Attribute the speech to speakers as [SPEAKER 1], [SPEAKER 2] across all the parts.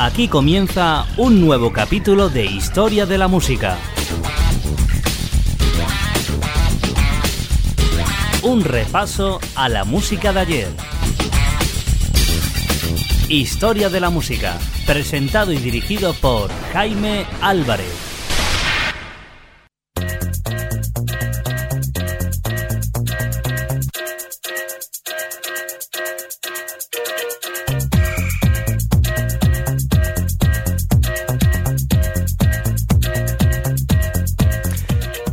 [SPEAKER 1] Aquí comienza un nuevo capítulo de Historia de la Música. Un repaso a la música de ayer. Historia de la Música, presentado y dirigido por Jaime Álvarez.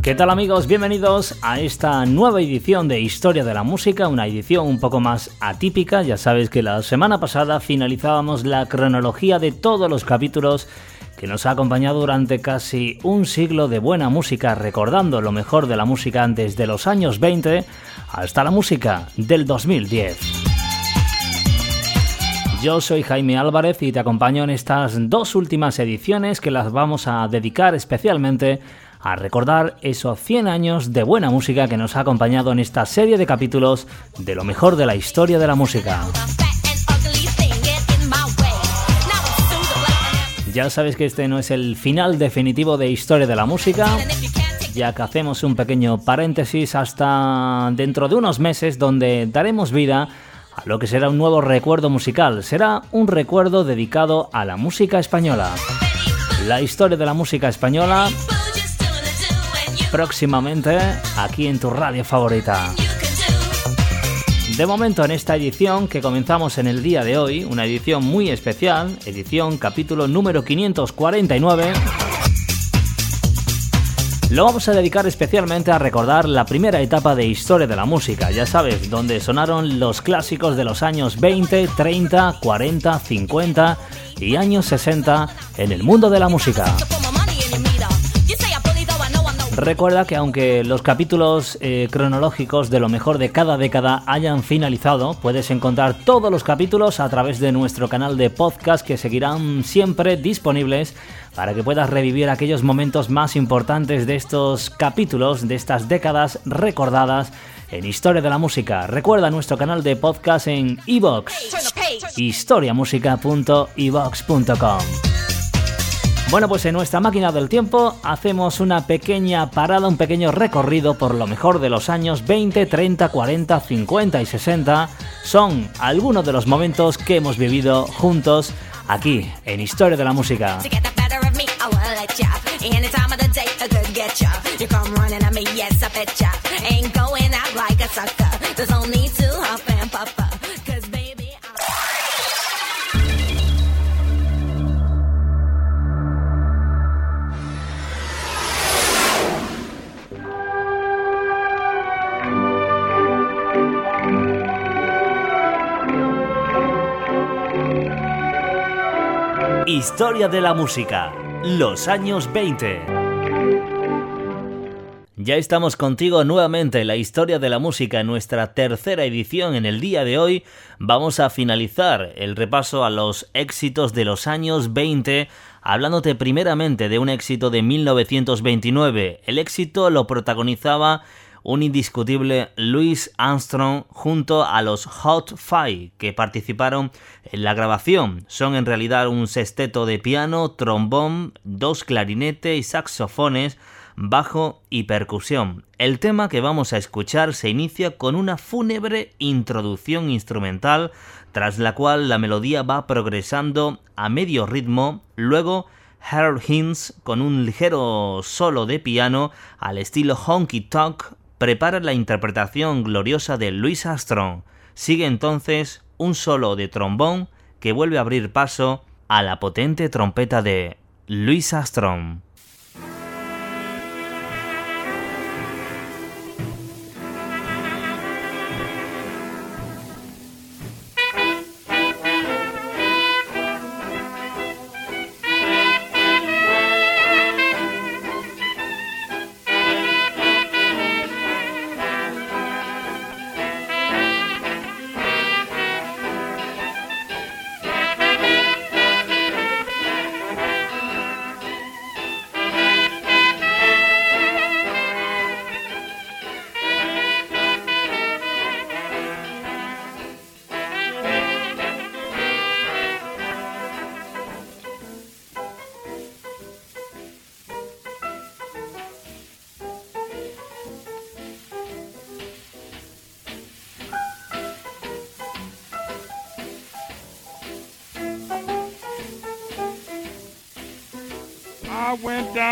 [SPEAKER 1] ¿Qué tal amigos? Bienvenidos a esta nueva edición de Historia de la Música, una edición un poco más atípica. Ya sabes que la semana pasada finalizábamos la cronología de todos los capítulos que nos ha acompañado durante casi un siglo de buena música, recordando lo mejor de la música desde los años 20 hasta la música del 2010. Yo soy Jaime Álvarez y te acompaño en estas dos últimas ediciones que las vamos a dedicar especialmente recordar esos 100 años de buena música que nos ha acompañado en esta serie de capítulos de lo mejor de la historia de la música. Ya sabes que este no es el final definitivo de Historia de la Música, ya que hacemos un pequeño paréntesis hasta dentro de unos meses donde daremos vida a lo que será un nuevo recuerdo musical. Será un recuerdo dedicado a la música española. La historia de la música española próximamente aquí en tu radio favorita. De momento en esta edición que comenzamos en el día de hoy, una edición muy especial, edición capítulo número 549, lo vamos a dedicar especialmente a recordar la primera etapa de historia de la música, ya sabes, donde sonaron los clásicos de los años 20, 30, 40, 50 y años 60 en el mundo de la música. Recuerda que aunque los capítulos eh, cronológicos de lo mejor de cada década hayan finalizado, puedes encontrar todos los capítulos a través de nuestro canal de podcast que seguirán siempre disponibles para que puedas revivir aquellos momentos más importantes de estos capítulos, de estas décadas recordadas en Historia de la Música. Recuerda nuestro canal de podcast en iVoox, historiamusica.evox.com. Bueno, pues en nuestra máquina del tiempo hacemos una pequeña parada, un pequeño recorrido por lo mejor de los años 20, 30, 40, 50 y 60. Son algunos de los momentos que hemos vivido juntos aquí en Historia de la Música. Historia de la música, los años 20. Ya estamos contigo nuevamente en la historia de la música en nuestra tercera edición. En el día de hoy vamos a finalizar el repaso a los éxitos de los años 20, hablándote primeramente de un éxito de 1929. El éxito lo protagonizaba un indiscutible Louis Armstrong junto a los Hot Five que participaron en la grabación. Son en realidad un sexteto de piano, trombón, dos clarinetes y saxofones, bajo y percusión. El tema que vamos a escuchar se inicia con una fúnebre introducción instrumental, tras la cual la melodía va progresando a medio ritmo, luego Harold Hines con un ligero solo de piano al estilo honky tonk prepara la interpretación gloriosa de Louis Armstrong. Sigue entonces un solo de trombón que vuelve a abrir paso a la potente trompeta de Louis Armstrong.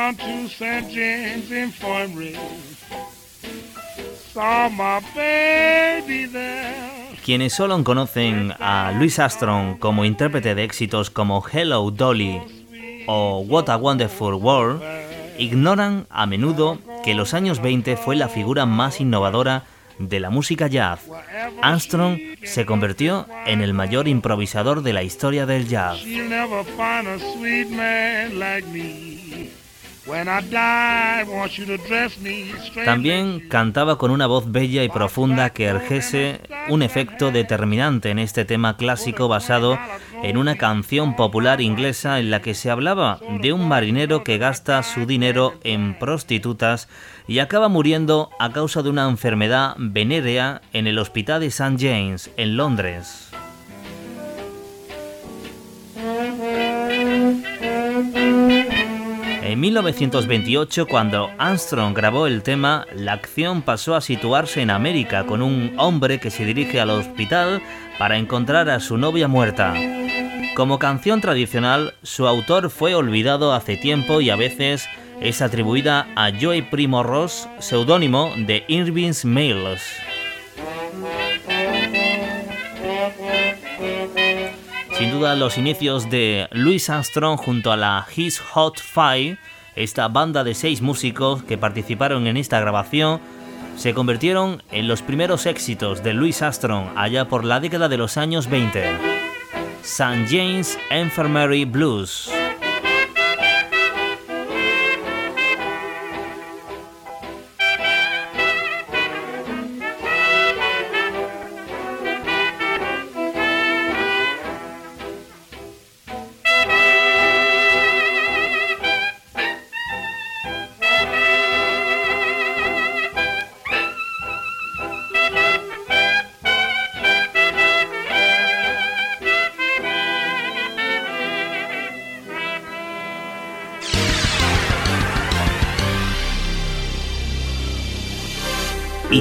[SPEAKER 1] Down to St. James Infirmary. Saw my baby there. Quienes solo conocen a Louis Armstrong como intérprete de éxitos como Hello Dolly o What a Wonderful World, ignoran a menudo que los años 20 fue la figura más innovadora de la música jazz. Armstrong se convirtió en el mayor improvisador de la historia del jazz. También cantaba con una voz bella y profunda que ejerce un efecto determinante en este tema clásico basado en una canción popular inglesa en la que se hablaba de un marinero que gasta su dinero en prostitutas y acaba muriendo a causa de una enfermedad venérea en el hospital de St. James, en Londres. En 1928, cuando Armstrong grabó el tema, la acción pasó a situarse en América con un hombre que se dirige al hospital para encontrar a su novia muerta. Como canción tradicional, su autor fue olvidado hace tiempo y a veces es atribuida a Joey Primo Ross, seudónimo de Irving's Mails. Sin duda, los inicios de Louis Armstrong junto a la His Hot Five, esta banda de seis músicos que participaron en esta grabación, se convirtieron en los primeros éxitos de Louis Armstrong allá por la década de los años 20. St. James Infirmary Blues.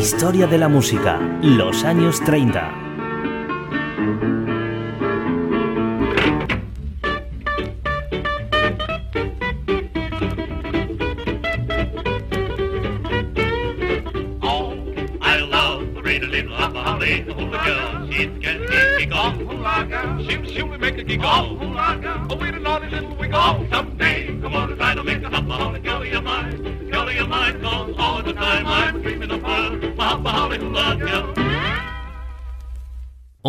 [SPEAKER 1] Historia de la música, los años 30.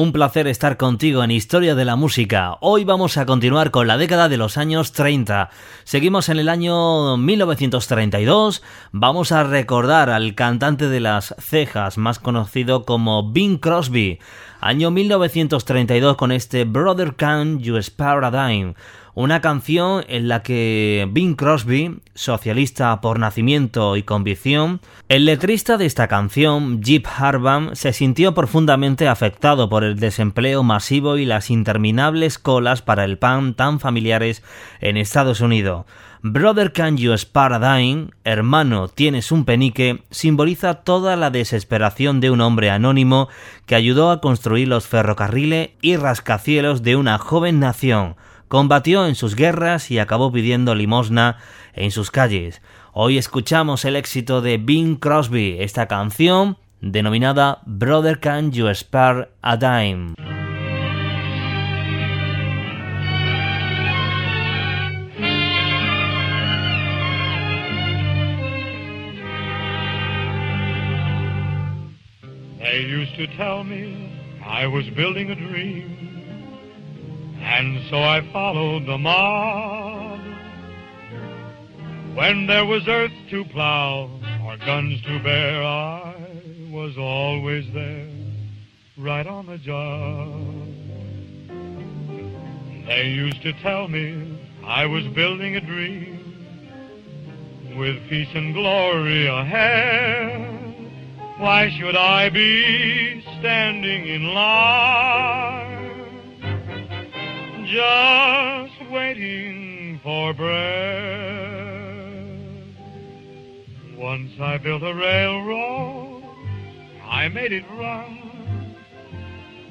[SPEAKER 1] Un placer estar contigo en Historia de la Música. Hoy vamos a continuar con la década de los años 30. Seguimos en el año 1932. Vamos a recordar al cantante de las cejas, más conocido como Bing Crosby. Año 1932 con este Brother Can You Dime una canción en la que Bing Crosby, socialista por nacimiento y convicción, el letrista de esta canción, Jeep Harban, se sintió profundamente afectado por el desempleo masivo y las interminables colas para el pan tan familiares en Estados Unidos. Brother Can You Spare a Dime, hermano, tienes un penique, simboliza toda la desesperación de un hombre anónimo que ayudó a construir los ferrocarriles y rascacielos de una joven nación combatió en sus guerras y acabó pidiendo limosna en sus calles. Hoy escuchamos el éxito de Bing Crosby, esta canción denominada Brother Can You Spare a Dime. They used to tell me I was building a dream. And so I followed the mob. When there was earth to plow or guns to bear, I was always there, right on the job. They used to tell me I was building a dream with peace and glory ahead. Why should I be standing in line? Just waiting for bread. Once I built a railroad, I made it run,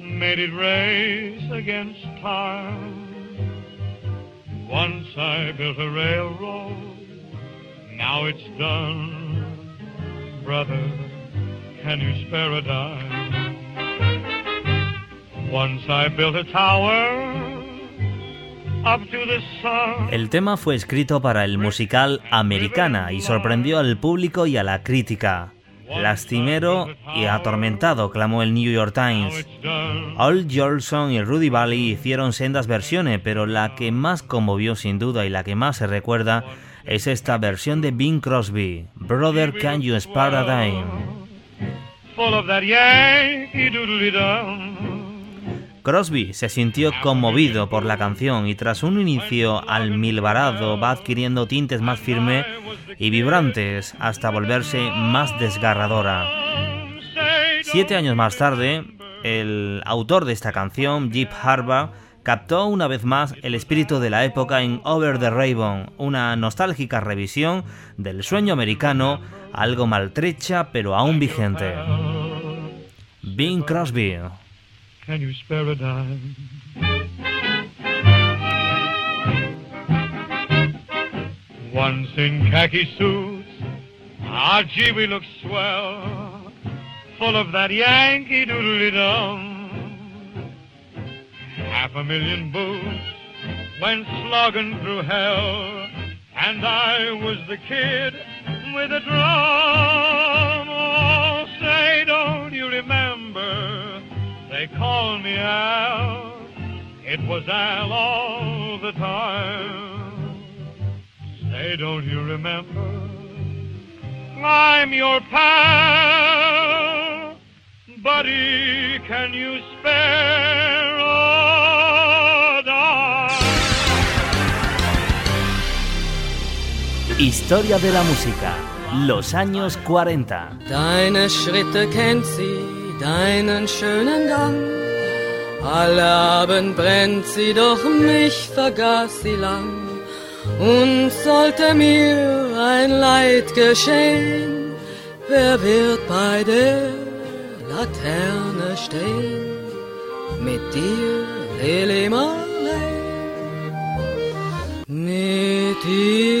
[SPEAKER 1] made it race against time. Once I built a railroad, now it's done. Brother, can you spare a dime? Once I built a tower. El tema fue escrito para el musical Americana y sorprendió al público y a la crítica. Lastimero y atormentado, clamó el New York Times. Al Jolson y Rudy Valley hicieron sendas versiones, pero la que más conmovió sin duda y la que más se recuerda es esta versión de Bing Crosby, Brother Can You Spare a Dime. Crosby se sintió conmovido por la canción y tras un inicio almilbarado va adquiriendo tintes más firmes y vibrantes hasta volverse más desgarradora. Siete años más tarde, el autor de esta canción, Jeep Harbaugh, captó una vez más el espíritu de la época en Over the Rainbow, una nostálgica revisión del sueño americano, algo maltrecha pero aún vigente. Bing Crosby. Can you spare a dime? Once in khaki suits, ah gee, we look swell, full of that Yankee doodly dum. Half a million boots went slogging through hell, and I was the kid with a drum. Oh, say, don't you remember? They call me Al. It was Al all the time. Say, don't you remember? I'm your pal. Buddy, can you spare a dime? Historia de la música. Los años 40.
[SPEAKER 2] Deine Schritte kennt sie deinen schönen Gang. Alle Abend brennt sie, doch mich vergaß sie lang. Und sollte mir ein Leid geschehen, wer wird bei der Laterne stehen? Mit dir, Lili Marley, mit dir.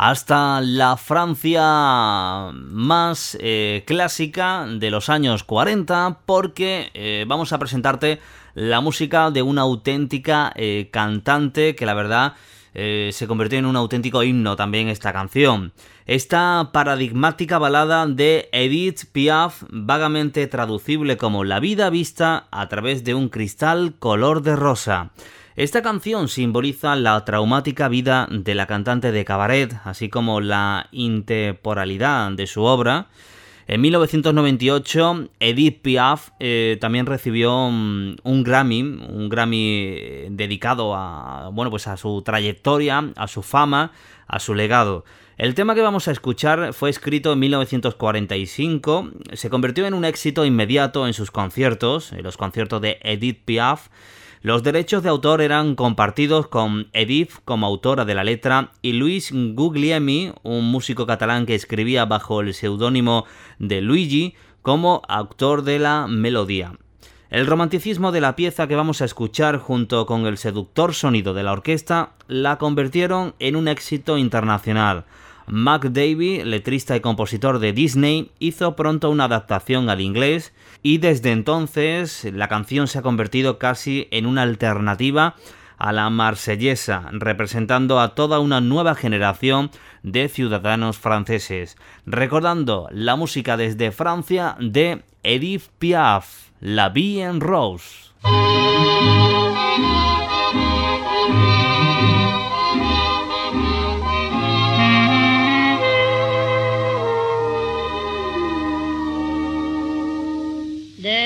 [SPEAKER 1] Hasta la Francia más eh, clásica de los años 40 porque eh, vamos a presentarte la música de una auténtica eh, cantante que la verdad se convirtió en un auténtico himno también esta canción. Esta paradigmática balada de Edith Piaf, vagamente traducible como La vida vista a través de un cristal color de rosa. Esta canción simboliza la traumática vida de la cantante de cabaret, así como la intemporalidad de su obra. En 1998, Edith Piaf eh, también recibió mm, un, Grammy, un Grammy eh, dedicado a, bueno, pues a su trayectoria, a su fama, a su legado. El tema que vamos a escuchar fue escrito en 1945, se convirtió en un éxito inmediato en sus conciertos, en los conciertos de Edith Piaf, los derechos de autor eran compartidos con Edith como autora de la letra y Luis Guglielmi, un músico catalán que escribía bajo el seudónimo de Luigi, como autor de la melodía. El romanticismo de la pieza que vamos a escuchar junto con el seductor sonido de la orquesta la convirtieron en un éxito internacional. Mac Davey, letrista y compositor de Disney, hizo pronto una adaptación al inglés y desde entonces la canción se ha convertido casi en una alternativa a la marsellesa, representando a toda una nueva generación de ciudadanos franceses, recordando la música desde Francia de Edith Piaf, La Vie en Rose.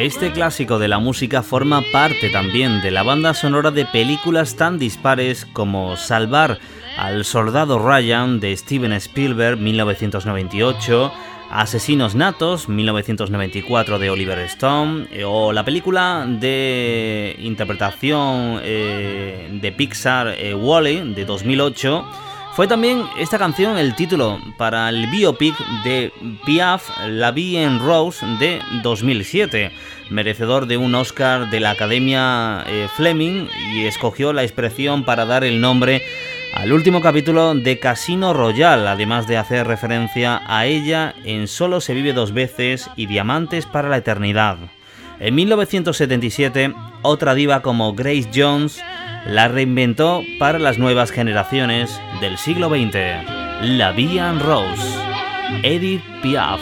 [SPEAKER 1] Este clásico de la música forma parte también de la banda sonora de películas tan dispares como Salvar al Soldado Ryan de Steven Spielberg 1998, Asesinos Natos 1994 de Oliver Stone eh, o la película de interpretación eh, de Pixar eh, Wally de 2008. Fue también esta canción el título para el biopic de Piaf, La Vie en Rose de 2007, merecedor de un Oscar de la Academia eh, Fleming y escogió la expresión para dar el nombre al último capítulo de Casino Royale, además de hacer referencia a ella en Solo se vive dos veces y Diamantes para la eternidad. En 1977, otra diva como Grace Jones la reinventó para las nuevas generaciones del siglo XX. La Vie en Rose, Edith Piaf.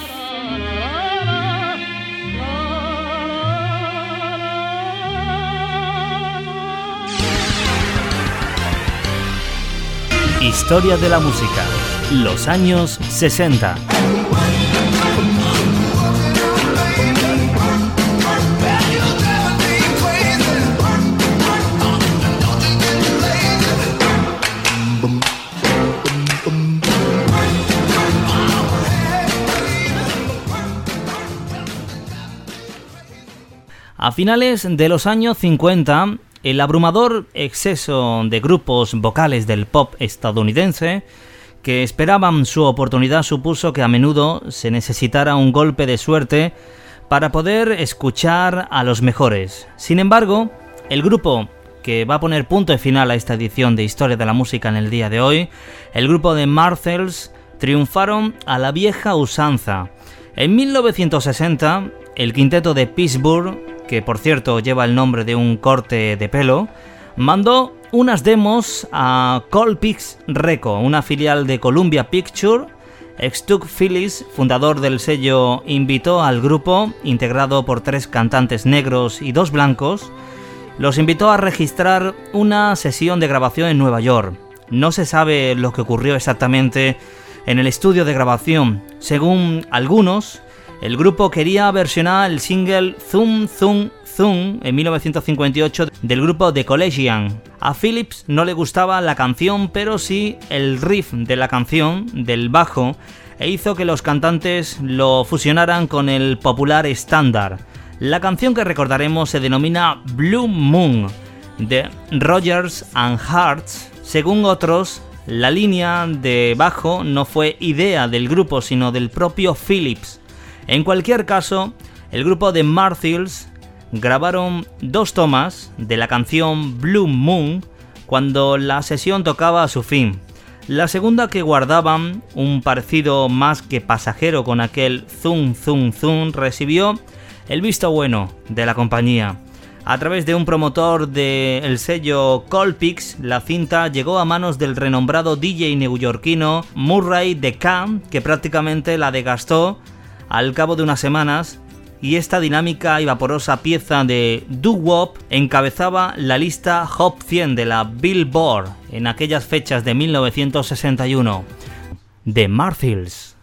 [SPEAKER 1] Historia de la música. Los años 60. A finales de los años 50, el abrumador exceso de grupos vocales del pop estadounidense que esperaban su oportunidad supuso que a menudo se necesitara un golpe de suerte para poder escuchar a los mejores. Sin embargo, el grupo que va a poner punto de final a esta edición de Historia de la Música en el día de hoy, el grupo de Marcells triunfaron a la vieja usanza. En 1960, el quinteto de Pittsburgh que por cierto lleva el nombre de un corte de pelo, mandó unas demos a Colpix Reco, una filial de Columbia Picture. Stuck Phillips, fundador del sello, invitó al grupo, integrado por tres cantantes negros y dos blancos, los invitó a registrar una sesión de grabación en Nueva York. No se sabe lo que ocurrió exactamente en el estudio de grabación. Según algunos, el grupo quería versionar el single Zoom Zoom Zoom en 1958 del grupo The Collegian. A Phillips no le gustaba la canción, pero sí el riff de la canción, del bajo, e hizo que los cantantes lo fusionaran con el popular estándar. La canción que recordaremos se denomina Blue Moon, de Rogers and Hearts. Según otros, la línea de bajo no fue idea del grupo, sino del propio Phillips. En cualquier caso, el grupo de Martils grabaron dos tomas de la canción Blue Moon cuando la sesión tocaba a su fin. La segunda que guardaban, un parecido más que pasajero con aquel zoom zoom zoom, recibió el visto bueno de la compañía. A través de un promotor del sello Colpix, la cinta llegó a manos del renombrado DJ neoyorquino Murray DeCamp, que prácticamente la degastó al cabo de unas semanas y esta dinámica y vaporosa pieza de doo-wop encabezaba la lista Hop 100 de la Billboard en aquellas fechas de 1961. The Marthils.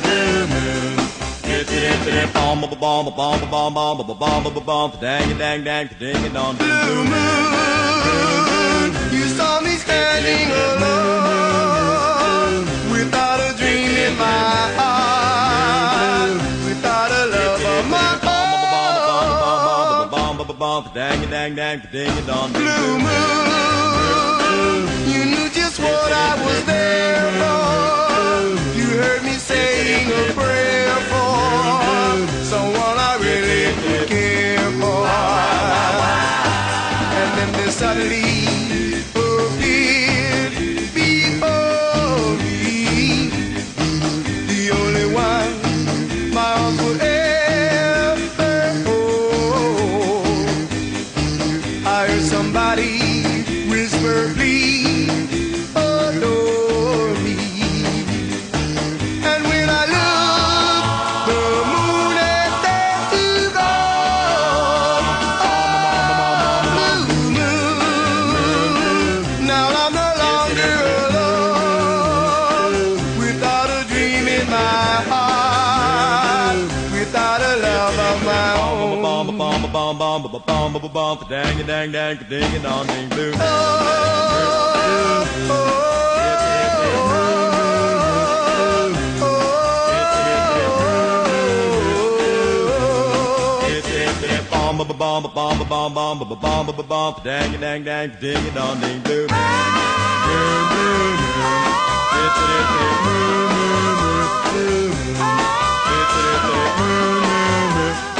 [SPEAKER 3] blue moon you saw me standing alone without a dream in my heart without a love of my own. Blue moon you knew just what I was there for on, pa dang a dang dang, pa ding a dong ding blue. Oh, oh, oh. Bomb bomb bomb bomb bomb bomb bomb bomb bomb dang dang dang ding a dong ding blue. Blue blue blue. It's it blue blue blue blue. It's it blue blue blue.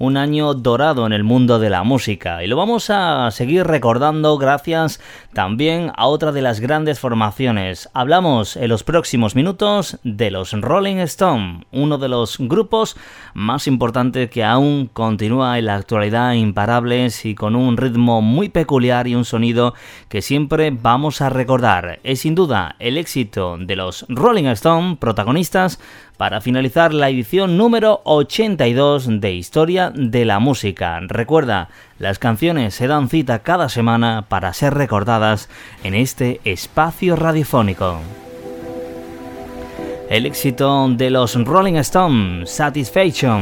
[SPEAKER 1] Un año dorado en el mundo de la música y lo vamos a seguir recordando gracias también a otra de las grandes formaciones. Hablamos en los próximos minutos de los Rolling Stone, uno de los grupos más importantes que aún continúa en la actualidad imparables y con un ritmo muy peculiar y un sonido que siempre vamos a recordar. Es sin duda el éxito de los Rolling Stone, protagonistas para finalizar la edición número 82 de Historia de la Música. Recuerda, las canciones se dan cita cada semana para ser recordadas en este espacio radiofónico. El éxito de los Rolling Stones, Satisfaction.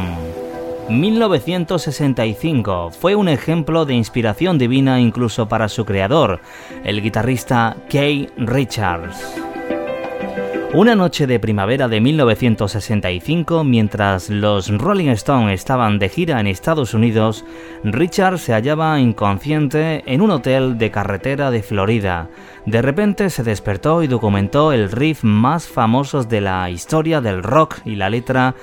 [SPEAKER 1] 1965 fue un ejemplo de inspiración divina incluso para su creador, el guitarrista Kay Richards. Una noche de primavera de 1965, mientras los Rolling Stones estaban de gira en Estados Unidos, Richard se hallaba inconsciente en un hotel de carretera de Florida. De repente se despertó y documentó el riff más famoso de la historia del rock y la letra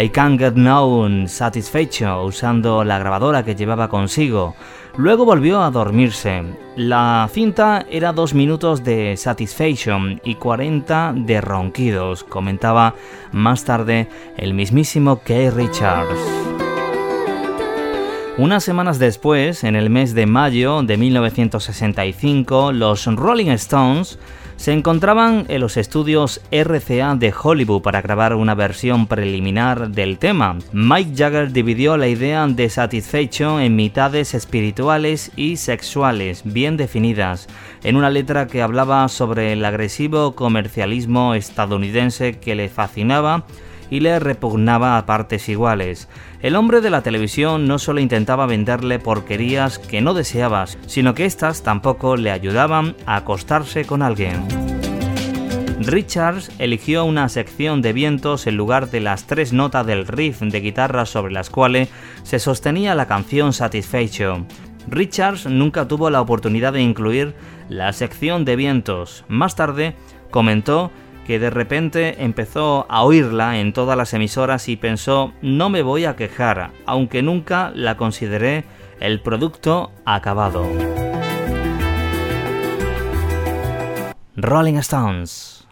[SPEAKER 1] I Can't Get No Satisfaction usando la grabadora que llevaba consigo. Luego volvió a dormirse. La cinta era dos minutos de Satisfaction y 40 de ronquidos, comentaba más tarde el mismísimo Kay Richards. Unas semanas después, en el mes de mayo de 1965, los Rolling Stones se encontraban en los estudios RCA de Hollywood para grabar una versión preliminar del tema. Mike Jagger dividió la idea de Satisfaction en mitades espirituales y sexuales bien definidas, en una letra que hablaba sobre el agresivo comercialismo estadounidense que le fascinaba y le repugnaba a partes iguales. El hombre de la televisión no solo intentaba venderle porquerías que no deseabas, sino que éstas tampoco le ayudaban a acostarse con alguien. Richards eligió una sección de vientos en lugar de las tres notas del riff de guitarra sobre las cuales se sostenía la canción Satisfaction. Richards nunca tuvo la oportunidad de incluir la sección de vientos. Más tarde comentó
[SPEAKER 4] que de repente empezó a oírla en todas las emisoras y pensó no me voy a quejar, aunque nunca la consideré el producto acabado. Rolling Stones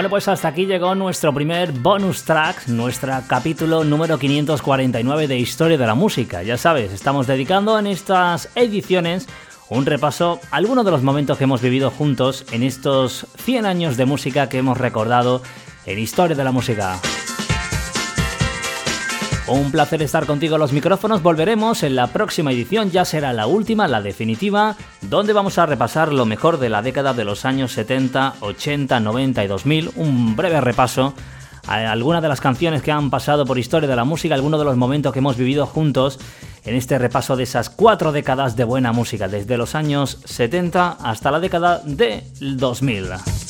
[SPEAKER 4] Bueno, pues hasta aquí llegó nuestro primer bonus track, nuestro capítulo número 549 de Historia de la Música. Ya sabes, estamos dedicando en estas ediciones un repaso algunos de los momentos que hemos vivido juntos en estos 100 años de música que hemos recordado en Historia de la Música. Un placer estar contigo los micrófonos. Volveremos en la próxima edición, ya será la última, la definitiva, donde vamos a repasar lo mejor de la década de los años 70, 80, 90 y 2000. Un breve repaso a algunas de las canciones que han pasado por historia de la música, algunos de los momentos que hemos vivido juntos en este repaso de esas cuatro décadas de buena música, desde los años 70 hasta la década de 2000.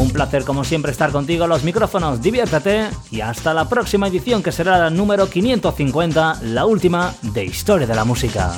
[SPEAKER 1] Un placer como siempre estar contigo los micrófonos, diviértete y hasta la próxima edición que será la número 550, la última de Historia de la Música.